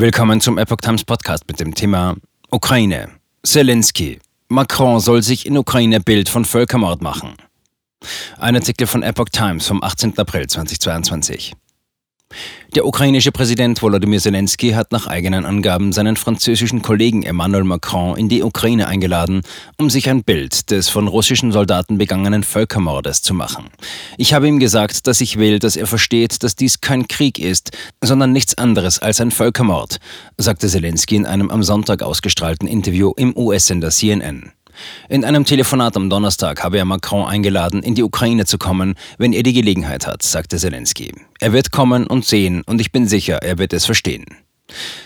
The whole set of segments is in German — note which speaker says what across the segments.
Speaker 1: Willkommen zum Epoch Times Podcast mit dem Thema Ukraine. Zelensky. Macron soll sich in Ukraine Bild von Völkermord machen. Ein Artikel von Epoch Times vom 18. April 2022. Der ukrainische Präsident Volodymyr Zelensky hat nach eigenen Angaben seinen französischen Kollegen Emmanuel Macron in die Ukraine eingeladen, um sich ein Bild des von russischen Soldaten begangenen Völkermordes zu machen. Ich habe ihm gesagt, dass ich will, dass er versteht, dass dies kein Krieg ist, sondern nichts anderes als ein Völkermord, sagte Zelensky in einem am Sonntag ausgestrahlten Interview im US-Sender CNN. In einem Telefonat am Donnerstag habe er Macron eingeladen, in die Ukraine zu kommen, wenn er die Gelegenheit hat, sagte Zelensky. Er wird kommen und sehen und ich bin sicher, er wird es verstehen.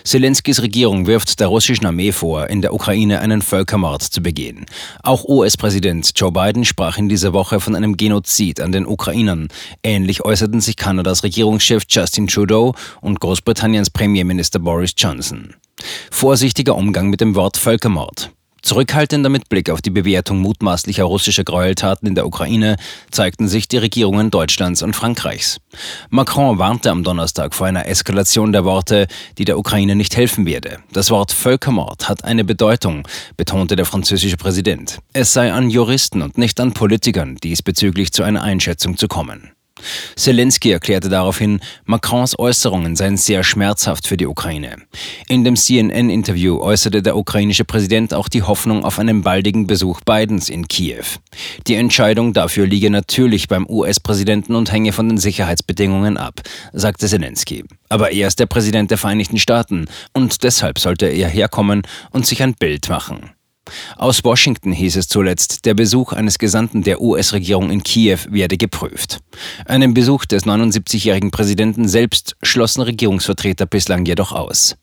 Speaker 1: Zelenskys Regierung wirft der russischen Armee vor, in der Ukraine einen Völkermord zu begehen. Auch US-Präsident Joe Biden sprach in dieser Woche von einem Genozid an den Ukrainern. Ähnlich äußerten sich Kanadas Regierungschef Justin Trudeau und Großbritanniens Premierminister Boris Johnson. Vorsichtiger Umgang mit dem Wort Völkermord. Zurückhaltender mit Blick auf die Bewertung mutmaßlicher russischer Gräueltaten in der Ukraine zeigten sich die Regierungen Deutschlands und Frankreichs. Macron warnte am Donnerstag vor einer Eskalation der Worte, die der Ukraine nicht helfen werde. Das Wort Völkermord hat eine Bedeutung, betonte der französische Präsident. Es sei an Juristen und nicht an Politikern, diesbezüglich zu einer Einschätzung zu kommen. Zelensky erklärte daraufhin, Macrons Äußerungen seien sehr schmerzhaft für die Ukraine. In dem CNN-Interview äußerte der ukrainische Präsident auch die Hoffnung auf einen baldigen Besuch Bidens in Kiew. Die Entscheidung dafür liege natürlich beim US-Präsidenten und hänge von den Sicherheitsbedingungen ab, sagte Zelensky. Aber er ist der Präsident der Vereinigten Staaten und deshalb sollte er herkommen und sich ein Bild machen. Aus Washington hieß es zuletzt, der Besuch eines Gesandten der US-Regierung in Kiew werde geprüft. Einen Besuch des 79-jährigen Präsidenten selbst schlossen Regierungsvertreter bislang jedoch aus.